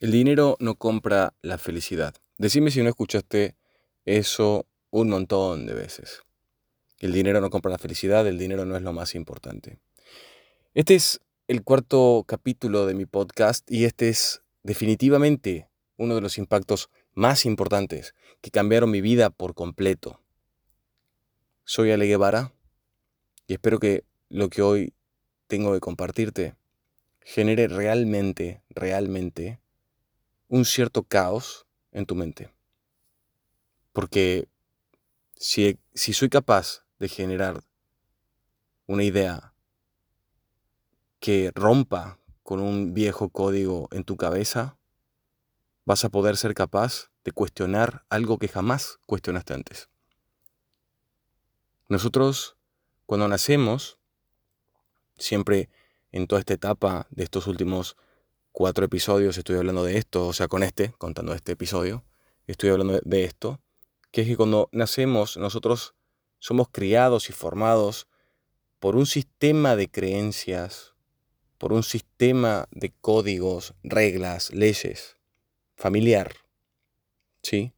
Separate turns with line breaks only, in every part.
El dinero no compra la felicidad. Decime si no escuchaste eso un montón de veces. El dinero no compra la felicidad, el dinero no es lo más importante. Este es el cuarto capítulo de mi podcast y este es definitivamente uno de los impactos más importantes que cambiaron mi vida por completo. Soy Ale Guevara y espero que lo que hoy tengo que compartirte genere realmente, realmente un cierto caos en tu mente. Porque si, si soy capaz de generar una idea que rompa con un viejo código en tu cabeza, vas a poder ser capaz de cuestionar algo que jamás cuestionaste antes. Nosotros, cuando nacemos, siempre en toda esta etapa de estos últimos cuatro episodios estoy hablando de esto, o sea, con este, contando este episodio, estoy hablando de esto, que es que cuando nacemos nosotros somos criados y formados por un sistema de creencias, por un sistema de códigos, reglas, leyes, familiar, ¿sí?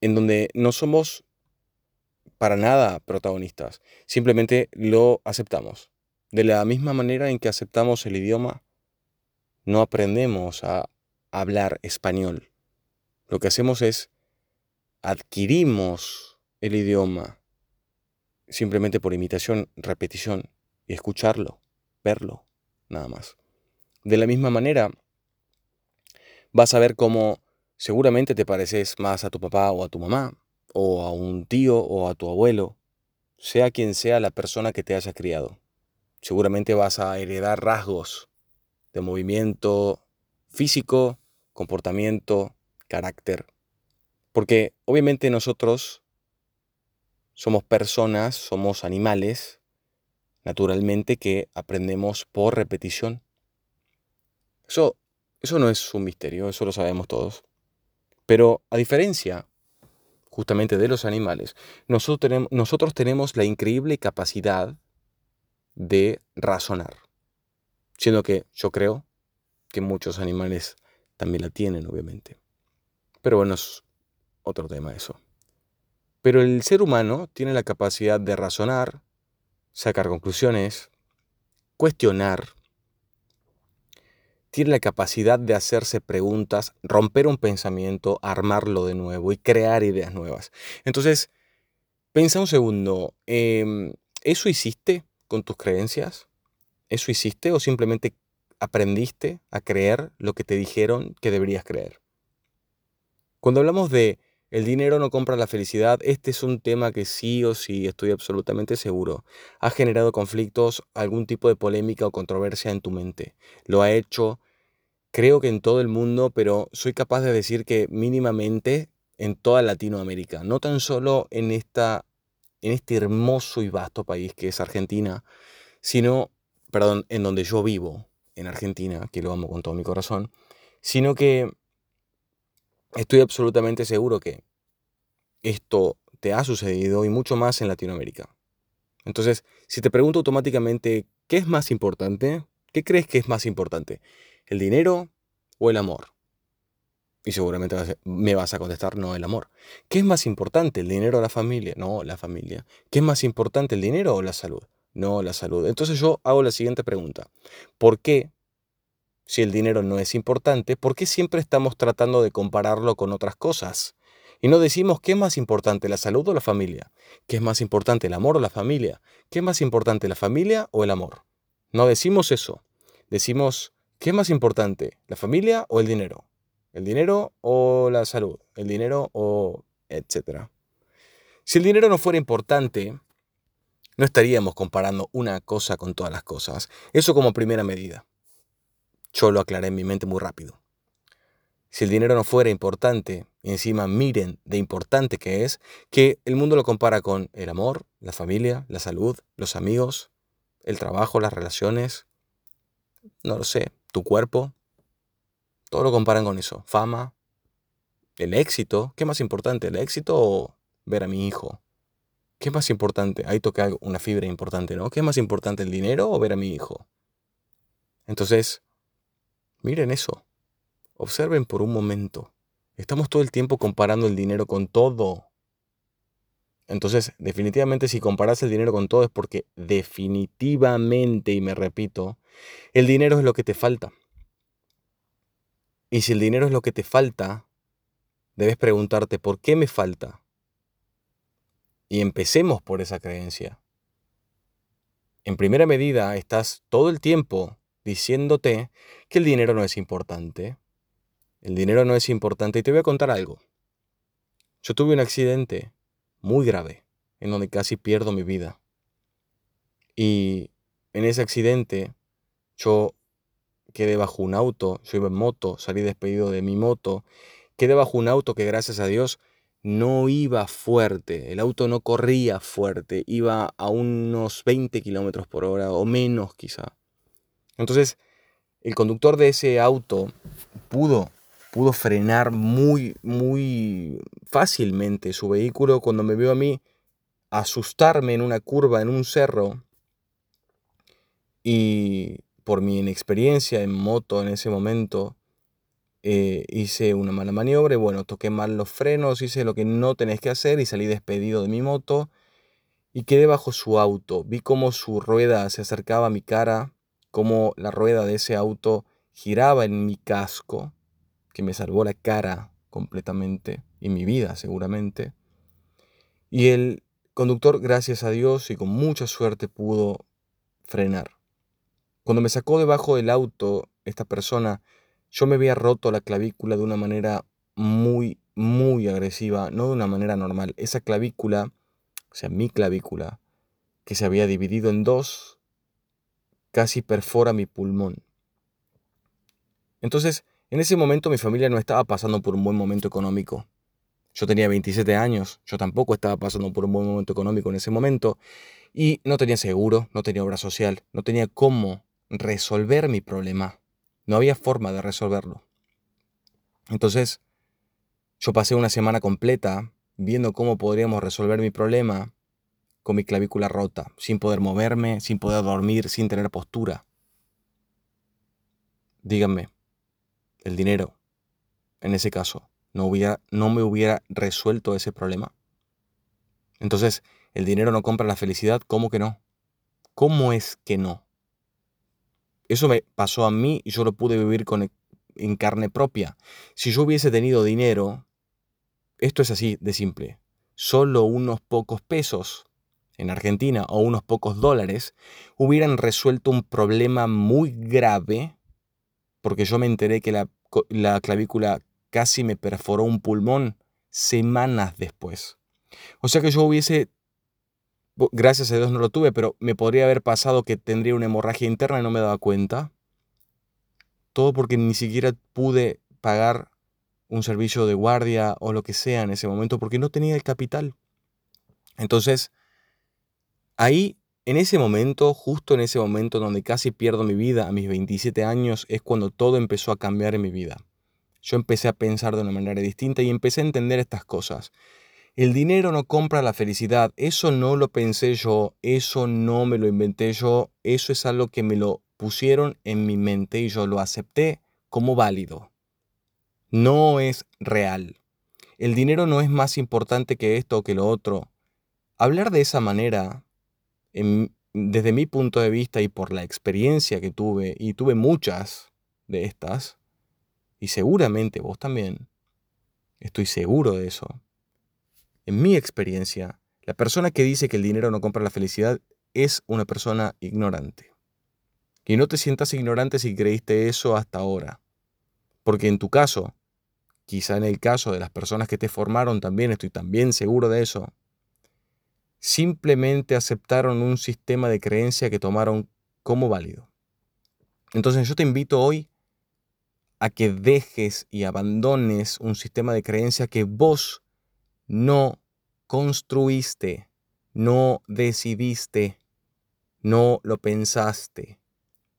En donde no somos para nada protagonistas, simplemente lo aceptamos. De la misma manera en que aceptamos el idioma no aprendemos a hablar español. Lo que hacemos es adquirimos el idioma simplemente por imitación, repetición y escucharlo, verlo, nada más. De la misma manera, vas a ver cómo seguramente te pareces más a tu papá o a tu mamá, o a un tío o a tu abuelo, sea quien sea la persona que te haya criado. Seguramente vas a heredar rasgos de movimiento físico, comportamiento, carácter. Porque obviamente nosotros somos personas, somos animales, naturalmente que aprendemos por repetición. Eso, eso no es un misterio, eso lo sabemos todos. Pero a diferencia justamente de los animales, nosotros tenemos, nosotros tenemos la increíble capacidad de razonar. Siendo que yo creo que muchos animales también la tienen, obviamente. Pero bueno, es otro tema eso. Pero el ser humano tiene la capacidad de razonar, sacar conclusiones, cuestionar, tiene la capacidad de hacerse preguntas, romper un pensamiento, armarlo de nuevo y crear ideas nuevas. Entonces, pensa un segundo, em, ¿eso hiciste con tus creencias? ¿Eso hiciste o simplemente aprendiste a creer lo que te dijeron que deberías creer? Cuando hablamos de el dinero no compra la felicidad, este es un tema que sí o sí, estoy absolutamente seguro, ha generado conflictos, algún tipo de polémica o controversia en tu mente. Lo ha hecho, creo que en todo el mundo, pero soy capaz de decir que mínimamente en toda Latinoamérica, no tan solo en, esta, en este hermoso y vasto país que es Argentina, sino perdón, en donde yo vivo, en Argentina, que lo amo con todo mi corazón, sino que estoy absolutamente seguro que esto te ha sucedido y mucho más en Latinoamérica. Entonces, si te pregunto automáticamente, ¿qué es más importante? ¿Qué crees que es más importante? ¿El dinero o el amor? Y seguramente me vas a contestar, no, el amor. ¿Qué es más importante, el dinero o la familia? No, la familia. ¿Qué es más importante, el dinero o la salud? No la salud. Entonces yo hago la siguiente pregunta. ¿Por qué, si el dinero no es importante, por qué siempre estamos tratando de compararlo con otras cosas? Y no decimos qué es más importante, la salud o la familia. ¿Qué es más importante, el amor o la familia? ¿Qué es más importante, la familia o el amor? No decimos eso. Decimos, ¿qué es más importante, la familia o el dinero? ¿El dinero o la salud? ¿El dinero o etcétera? Si el dinero no fuera importante, no estaríamos comparando una cosa con todas las cosas. Eso como primera medida. Yo lo aclaré en mi mente muy rápido. Si el dinero no fuera importante, encima miren de importante que es, que el mundo lo compara con el amor, la familia, la salud, los amigos, el trabajo, las relaciones, no lo sé, tu cuerpo, todo lo comparan con eso. Fama, el éxito, ¿qué más importante? ¿El éxito o ver a mi hijo? ¿Qué es más importante? Ahí toca una fibra importante, ¿no? ¿Qué es más importante, el dinero o ver a mi hijo? Entonces, miren eso. observen por un momento. Estamos todo el tiempo comparando el dinero con todo. Entonces, definitivamente si comparas el dinero con todo es porque definitivamente, y me repito, el dinero es lo que te falta. Y si el dinero es lo que te falta, debes preguntarte, ¿por qué me falta? Y empecemos por esa creencia. En primera medida, estás todo el tiempo diciéndote que el dinero no es importante. El dinero no es importante. Y te voy a contar algo. Yo tuve un accidente muy grave en donde casi pierdo mi vida. Y en ese accidente yo quedé bajo un auto, yo iba en moto, salí despedido de mi moto, quedé bajo un auto que gracias a Dios no iba fuerte, el auto no corría fuerte, iba a unos 20 kilómetros por hora o menos quizá. Entonces, el conductor de ese auto pudo, pudo frenar muy, muy fácilmente su vehículo cuando me vio a mí asustarme en una curva, en un cerro, y por mi inexperiencia en moto en ese momento, eh, hice una mala maniobra bueno, toqué mal los frenos, hice lo que no tenés que hacer y salí despedido de mi moto y quedé bajo su auto. Vi cómo su rueda se acercaba a mi cara, cómo la rueda de ese auto giraba en mi casco, que me salvó la cara completamente y mi vida seguramente. Y el conductor, gracias a Dios y con mucha suerte, pudo frenar. Cuando me sacó debajo del auto, esta persona yo me había roto la clavícula de una manera muy, muy agresiva, no de una manera normal. Esa clavícula, o sea, mi clavícula, que se había dividido en dos, casi perfora mi pulmón. Entonces, en ese momento mi familia no estaba pasando por un buen momento económico. Yo tenía 27 años, yo tampoco estaba pasando por un buen momento económico en ese momento y no tenía seguro, no tenía obra social, no tenía cómo resolver mi problema. No había forma de resolverlo. Entonces, yo pasé una semana completa viendo cómo podríamos resolver mi problema con mi clavícula rota, sin poder moverme, sin poder dormir, sin tener postura. Díganme, el dinero, en ese caso, no, me hubiera resuelto ese problema. Entonces, el dinero no compra la felicidad, ¿cómo que no? ¿Cómo es que no? Eso me pasó a mí y yo lo pude vivir con, en carne propia. Si yo hubiese tenido dinero, esto es así de simple, solo unos pocos pesos en Argentina o unos pocos dólares hubieran resuelto un problema muy grave porque yo me enteré que la, la clavícula casi me perforó un pulmón semanas después. O sea que yo hubiese Gracias a Dios no lo tuve, pero me podría haber pasado que tendría una hemorragia interna y no me daba cuenta. Todo porque ni siquiera pude pagar un servicio de guardia o lo que sea en ese momento porque no tenía el capital. Entonces, ahí, en ese momento, justo en ese momento donde casi pierdo mi vida a mis 27 años, es cuando todo empezó a cambiar en mi vida. Yo empecé a pensar de una manera distinta y empecé a entender estas cosas. El dinero no compra la felicidad. Eso no lo pensé yo, eso no me lo inventé yo, eso es algo que me lo pusieron en mi mente y yo lo acepté como válido. No es real. El dinero no es más importante que esto o que lo otro. Hablar de esa manera, desde mi punto de vista y por la experiencia que tuve, y tuve muchas de estas, y seguramente vos también, estoy seguro de eso, en mi experiencia, la persona que dice que el dinero no compra la felicidad es una persona ignorante. Y no te sientas ignorante si creíste eso hasta ahora. Porque en tu caso, quizá en el caso de las personas que te formaron también, estoy también seguro de eso, simplemente aceptaron un sistema de creencia que tomaron como válido. Entonces yo te invito hoy a que dejes y abandones un sistema de creencia que vos no construiste, no decidiste, no lo pensaste,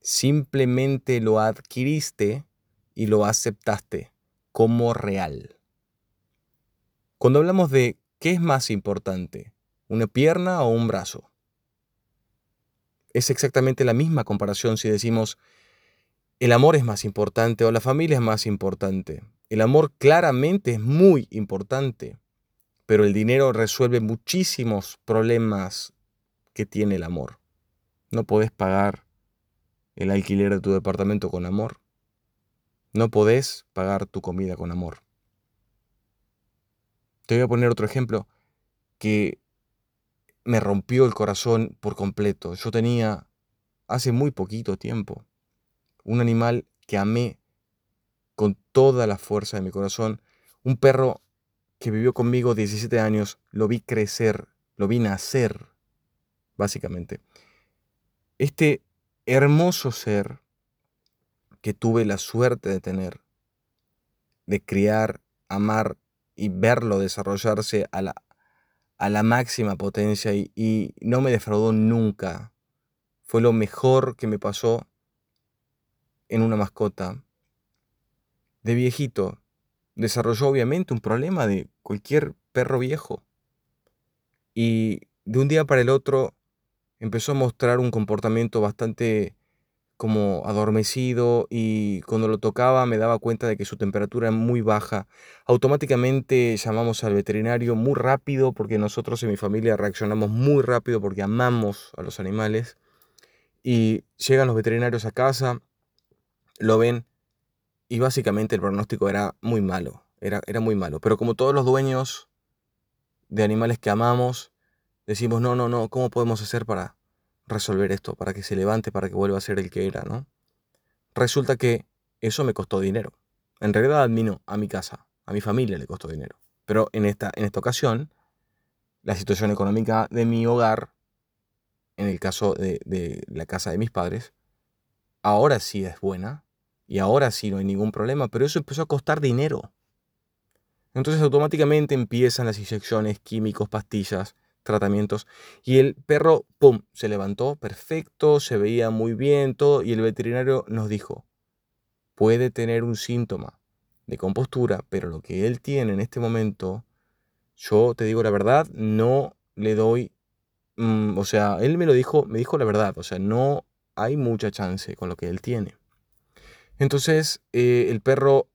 simplemente lo adquiriste y lo aceptaste como real. Cuando hablamos de qué es más importante, una pierna o un brazo, es exactamente la misma comparación si decimos el amor es más importante o la familia es más importante. El amor claramente es muy importante, pero el dinero resuelve muchísimos problemas que tiene el amor. No podés pagar el alquiler de tu departamento con amor. No podés pagar tu comida con amor. Te voy a poner otro ejemplo que me rompió el corazón por completo. Yo tenía hace muy poquito tiempo un animal que amé con toda la fuerza de mi corazón, un perro que vivió conmigo 17 años, lo vi crecer, lo vi nacer, básicamente. Este hermoso ser que tuve la suerte de tener, de criar, amar y verlo desarrollarse a la, a la máxima potencia y, y no me defraudó nunca. Fue lo mejor que me pasó en una mascota. De viejito, desarrolló obviamente un problema de cualquier perro viejo. Y de un día para el otro empezó a mostrar un comportamiento bastante como adormecido y cuando lo tocaba me daba cuenta de que su temperatura era muy baja. Automáticamente llamamos al veterinario muy rápido porque nosotros en mi familia reaccionamos muy rápido porque amamos a los animales. Y llegan los veterinarios a casa, lo ven y básicamente el pronóstico era muy malo, era, era muy malo. Pero como todos los dueños de animales que amamos, decimos, no, no, no, ¿cómo podemos hacer para resolver esto? Para que se levante, para que vuelva a ser el que era, ¿no? Resulta que eso me costó dinero. En realidad a mí no, a mi casa, a mi familia le costó dinero. Pero en esta, en esta ocasión, la situación económica de mi hogar, en el caso de, de la casa de mis padres, ahora sí es buena, y ahora sí no hay ningún problema, pero eso empezó a costar dinero. Entonces automáticamente empiezan las inyecciones, químicos, pastillas, tratamientos. Y el perro, ¡pum!, se levantó perfecto, se veía muy bien, todo. Y el veterinario nos dijo, puede tener un síntoma de compostura, pero lo que él tiene en este momento, yo te digo la verdad, no le doy... Mm, o sea, él me lo dijo, me dijo la verdad. O sea, no hay mucha chance con lo que él tiene. Entonces eh, el perro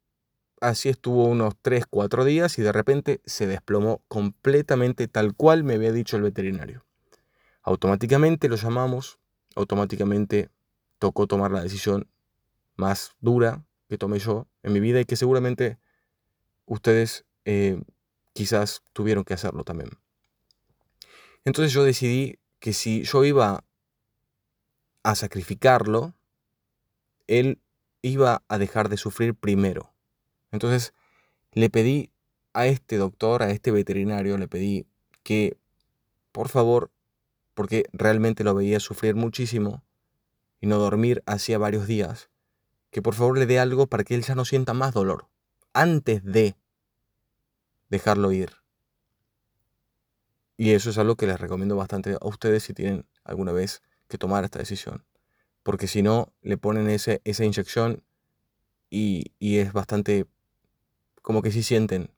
así estuvo unos 3, 4 días y de repente se desplomó completamente tal cual me había dicho el veterinario. Automáticamente lo llamamos, automáticamente tocó tomar la decisión más dura que tomé yo en mi vida y que seguramente ustedes eh, quizás tuvieron que hacerlo también. Entonces yo decidí que si yo iba a sacrificarlo, él iba a dejar de sufrir primero. Entonces le pedí a este doctor, a este veterinario, le pedí que, por favor, porque realmente lo veía sufrir muchísimo y no dormir hacía varios días, que por favor le dé algo para que él ya no sienta más dolor, antes de dejarlo ir. Y eso es algo que les recomiendo bastante a ustedes si tienen alguna vez que tomar esta decisión porque si no, le ponen ese, esa inyección y, es bastante como que sí sienten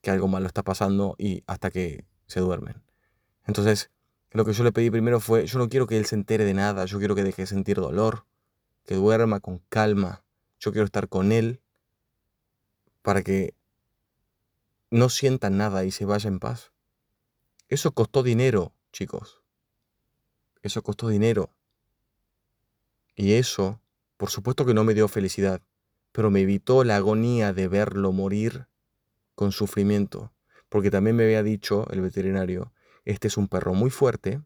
que algo malo está pasando y hasta que se duermen. Entonces, lo que yo le pedí primero fue, yo no quiero que él se entere de nada, yo quiero que deje de sentir dolor, que duerma con calma, yo quiero estar con él para que no sienta nada y se vaya en paz. Eso costó dinero, chicos. Eso costó dinero. Y eso, por supuesto que no me dio felicidad, pero me evitó la agonía de verlo morir con sufrimiento, porque también me había dicho el veterinario, este es un perro muy fuerte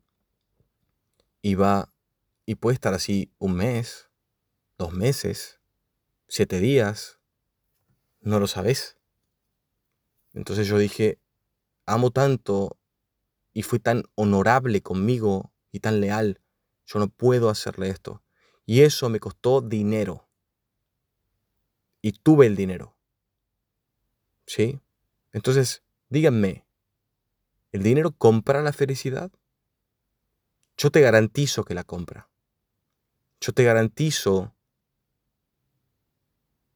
y va y puede estar así un mes, dos meses, siete días, no lo sabes. Entonces yo dije, amo tanto y fui tan honorable conmigo y tan leal, yo no puedo hacerle esto. Y eso me costó dinero. Y tuve el dinero. ¿Sí? Entonces, díganme, ¿el dinero compra la felicidad? Yo te garantizo que la compra. Yo te garantizo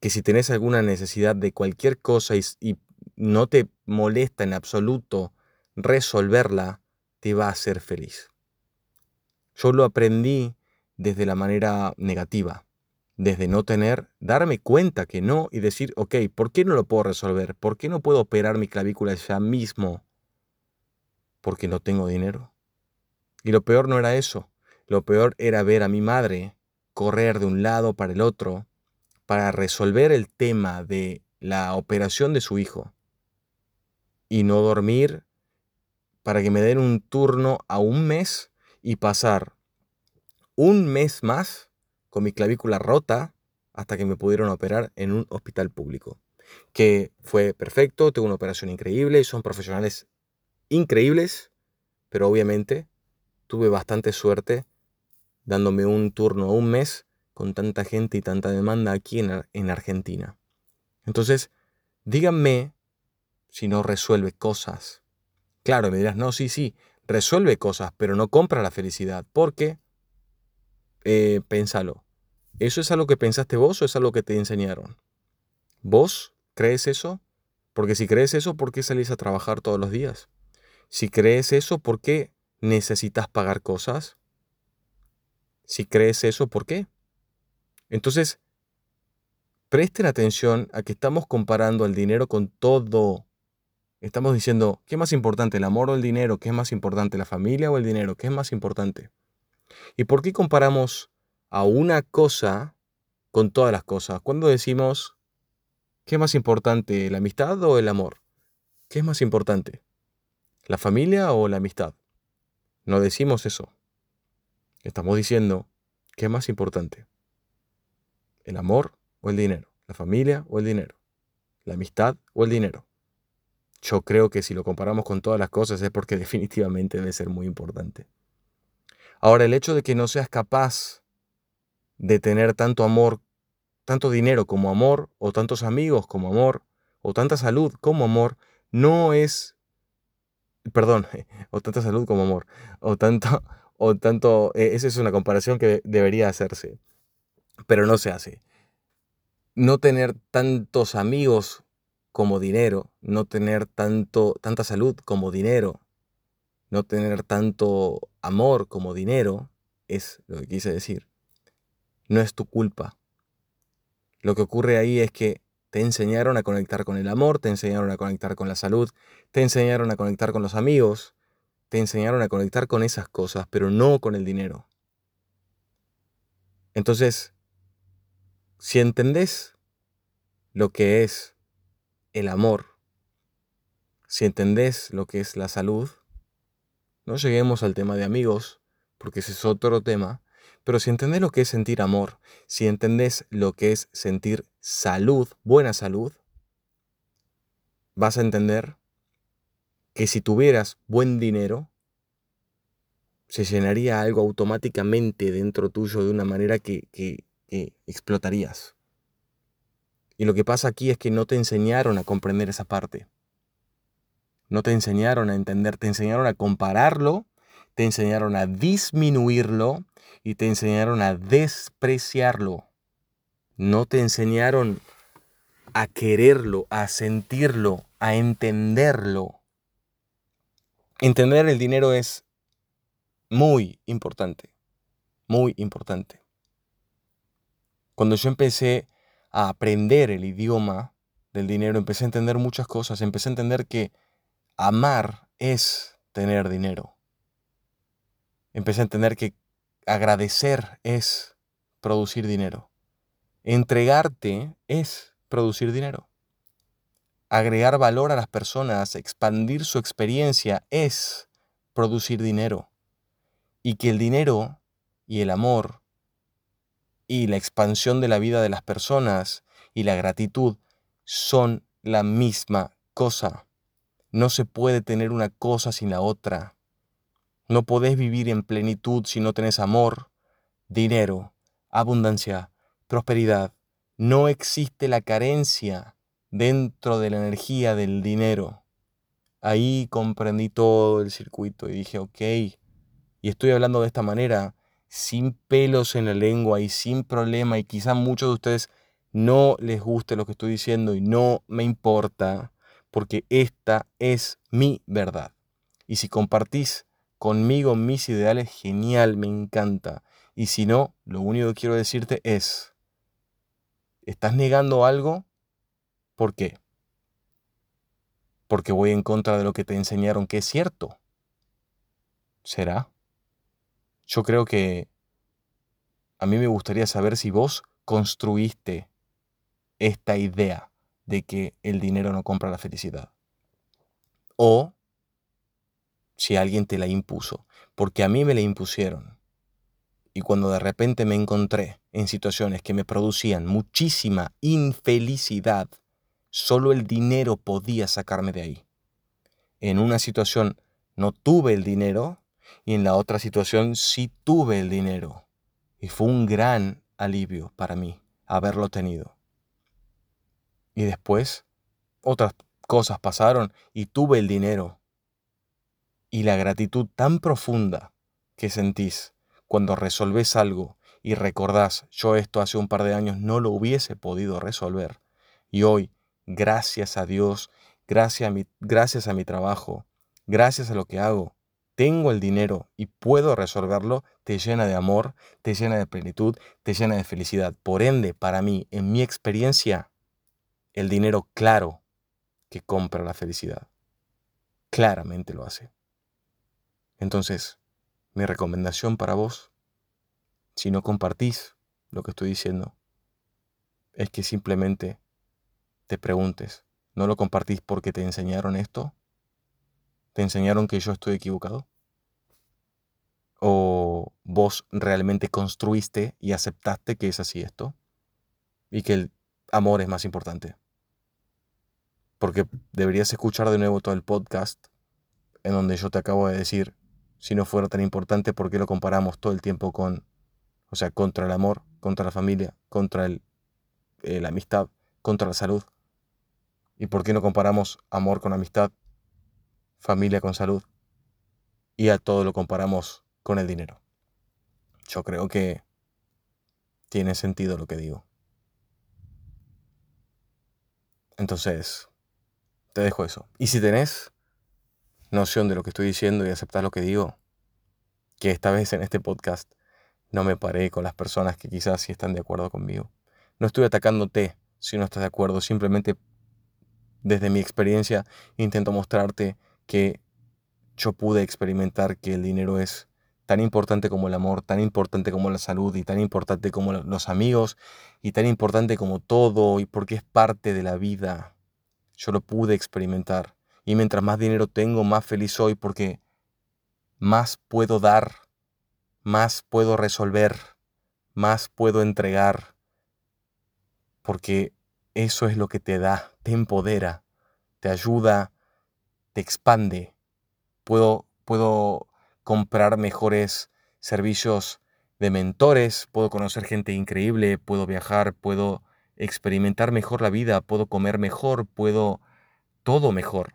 que si tenés alguna necesidad de cualquier cosa y, y, no te molesta en absoluto resolverla, te va a hacer feliz. Yo lo aprendí desde la manera negativa, desde no tener, darme cuenta que no y decir, ok, ¿por qué no lo puedo resolver? ¿Por qué no puedo operar mi clavícula ya mismo? Porque no tengo dinero. Y lo peor no era eso. Lo peor era ver a mi madre correr de un lado para el otro para resolver el tema de la operación de su hijo y no dormir para que me den un turno a un mes y pasar un mes más con mi clavícula rota hasta que me pudieron operar en un hospital público. Que fue perfecto, tuve una operación increíble, son profesionales increíbles, pero obviamente tuve bastante suerte dándome un turno un mes con tanta gente y tanta demanda aquí en, en Argentina. Entonces, díganme si no resuelve cosas. Claro, me dirás, no, sí, sí, resuelve cosas, pero no compra la felicidad. Porque, eh, pénsalo, ¿eso es algo que pensaste vos o es algo que te enseñaron? ¿Vos crees eso? Porque si crees eso, ¿por qué salís a trabajar todos los días? Si crees eso, ¿por qué necesitas pagar cosas? Si crees eso, ¿por qué? Entonces, presten atención a que estamos comparando el dinero con todo. Estamos diciendo, ¿qué es más importante, el amor o el dinero? ¿Qué es más importante, la familia o el dinero? ¿Qué es más importante? ¿Y por qué comparamos a una cosa con todas las cosas? Cuando decimos, ¿qué es más importante, la amistad o el amor? ¿Qué es más importante? ¿La familia o la amistad? No decimos eso. Estamos diciendo, ¿qué es más importante? ¿El amor o el dinero? ¿La familia o el dinero? ¿La amistad o el dinero? Yo creo que si lo comparamos con todas las cosas es porque definitivamente debe ser muy importante. Ahora, el hecho de que no seas capaz de tener tanto amor, tanto dinero como amor, o tantos amigos como amor, o tanta salud como amor, no es, perdón, o tanta salud como amor, o tanto, o tanto, e, esa es una comparación que debería hacerse, pero no se hace. No tener tantos amigos como dinero, no tener tanto, tanta salud como dinero, no tener tanto amor como dinero, es lo que quise decir. No es tu culpa. Lo que ocurre ahí es que te enseñaron a conectar con el amor, te enseñaron a conectar con la salud, te enseñaron a conectar con los amigos, te enseñaron a conectar con esas cosas, pero no con el dinero. Entonces, si entendés lo que es el amor, si entendés lo que es la salud, no lleguemos al tema de amigos, porque ese es otro tema, pero si entendés lo que es sentir amor, si entendés lo que es sentir salud, buena salud, vas a entender que si tuvieras buen dinero, se llenaría algo automáticamente dentro tuyo de una manera que, que, que explotarías. Y lo que pasa aquí es que no te enseñaron a comprender esa parte. No te enseñaron a entender, te enseñaron a compararlo, te enseñaron a disminuirlo y te enseñaron a despreciarlo. No te enseñaron a quererlo, a sentirlo, a entenderlo. Entender el dinero es muy importante, muy importante. Cuando yo empecé a aprender el idioma del dinero, empecé a entender muchas cosas. Empecé a entender que amar es tener dinero. Empecé a entender que agradecer es producir dinero. Entregarte es producir dinero. Agregar valor a las personas, expandir su experiencia es producir dinero. Y que el dinero y el amor y la expansión de la vida de las personas y la gratitud son la misma cosa. No se puede tener una cosa sin la otra. No podés vivir en plenitud si no tenés amor, dinero, abundancia, prosperidad. No existe la carencia dentro de la energía del dinero. Ahí comprendí todo el circuito y dije, ok, y estoy hablando de esta manera sin pelos en la lengua y sin problema y quizá muchos de ustedes no les guste lo que estoy diciendo y no me importa porque esta es mi verdad. Y si compartís conmigo mis ideales, genial, me encanta. Y si no, lo único que quiero decirte es, ¿Estás negando algo? ¿Por qué? Porque voy en contra de lo que te enseñaron que es cierto. ¿Será? Yo creo que a mí me gustaría saber si vos construiste esta idea de que el dinero no compra la felicidad. O si alguien te la impuso, porque a mí me la impusieron. Y cuando de repente me encontré en situaciones que me producían muchísima infelicidad, solo el dinero podía sacarme de ahí. En una situación no tuve el dinero y en la otra situación sí tuve el dinero. Y fue un gran alivio para mí haberlo tenido. Y después otras cosas pasaron y tuve el dinero. Y la gratitud tan profunda que sentís cuando resolvés algo y recordás, yo esto hace un par de años no lo hubiese podido resolver. Y hoy, gracias a Dios, gracias a mi, gracias a mi trabajo, gracias a lo que hago, tengo el dinero y puedo resolverlo, te llena de amor, te llena de plenitud, te llena de felicidad. Por ende, para mí, en mi experiencia, el dinero claro que compra la felicidad. Claramente lo hace. Entonces, mi recomendación para vos, si no compartís lo que estoy diciendo, es que simplemente te preguntes, ¿no lo compartís porque te enseñaron esto? ¿Te enseñaron que yo estoy equivocado? ¿O vos realmente construiste y aceptaste que es así esto? Y que el amor es más importante. Porque deberías escuchar de nuevo todo el podcast en donde yo te acabo de decir, si no fuera tan importante, ¿por qué lo comparamos todo el tiempo con, o sea, contra el amor, contra la familia, contra el, eh, la amistad, contra la salud? ¿Y por qué no comparamos amor con amistad, familia con salud? Y a todo lo comparamos con el dinero. Yo creo que tiene sentido lo que digo. Entonces, te dejo eso. Y si tenés noción de lo que estoy diciendo y aceptar lo que digo, que esta vez en este podcast no me paré con las personas que quizás sí están de acuerdo conmigo. No estoy atacándote si no estás de acuerdo, simplemente desde mi experiencia intento mostrarte que yo pude experimentar que el dinero es tan importante como el amor, tan importante como la salud y tan importante como los amigos y tan importante como todo y porque es parte de la vida. Yo lo pude experimentar. Y mientras más dinero tengo, más feliz soy porque más puedo dar, más puedo resolver, más puedo entregar. Porque eso es lo que te da, te empodera, te ayuda, te expande. Puedo, puedo comprar mejores servicios de mentores, puedo conocer gente increíble, puedo viajar, puedo experimentar mejor la vida, puedo comer mejor, puedo todo mejor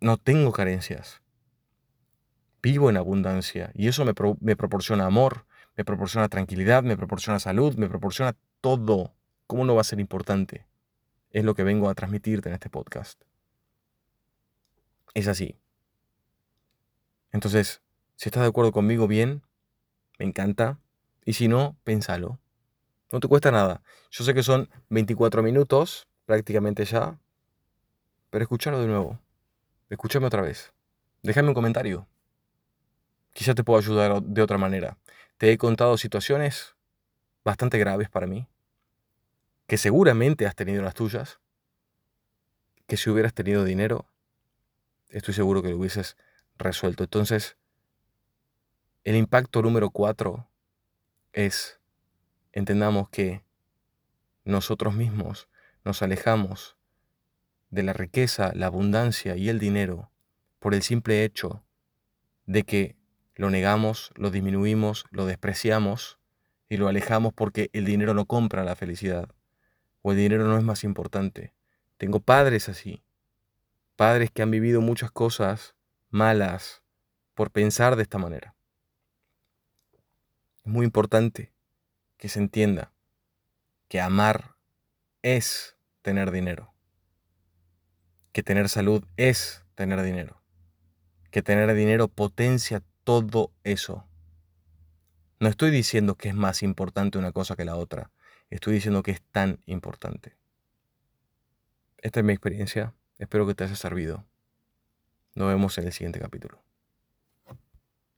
no tengo carencias. Vivo en abundancia y eso me, me, proporciona amor, me proporciona tranquilidad, me proporciona salud, me proporciona todo. ¿Cómo no va a ser importante? Es lo que vengo a transmitirte en este podcast. Es así. Entonces, si estás de acuerdo conmigo, bien, me encanta. Y si no, pénsalo. No te cuesta nada. Yo sé que son 24 minutos, prácticamente ya, pero escúchalo de nuevo. Escúchame otra vez. Déjame un comentario. Quizá te puedo ayudar de otra manera. Te he contado situaciones bastante graves para mí, que seguramente has tenido las tuyas, que si hubieras tenido dinero, estoy seguro que lo hubieses resuelto. Entonces, el impacto número cuatro es, entendamos que nosotros mismos nos alejamos de la riqueza, la abundancia y el dinero por el simple hecho de que lo negamos, lo disminuimos, lo despreciamos y lo alejamos porque el dinero no compra la felicidad o el dinero no es más importante. Tengo padres así, padres que han vivido muchas cosas malas por pensar de esta manera. Es muy importante que se entienda que amar es tener dinero que tener salud es tener dinero, que tener dinero potencia todo eso. No estoy diciendo que es más importante una cosa que la otra, estoy diciendo que es tan importante. Esta es mi experiencia. Espero que te haya servido. Nos vemos en el siguiente capítulo.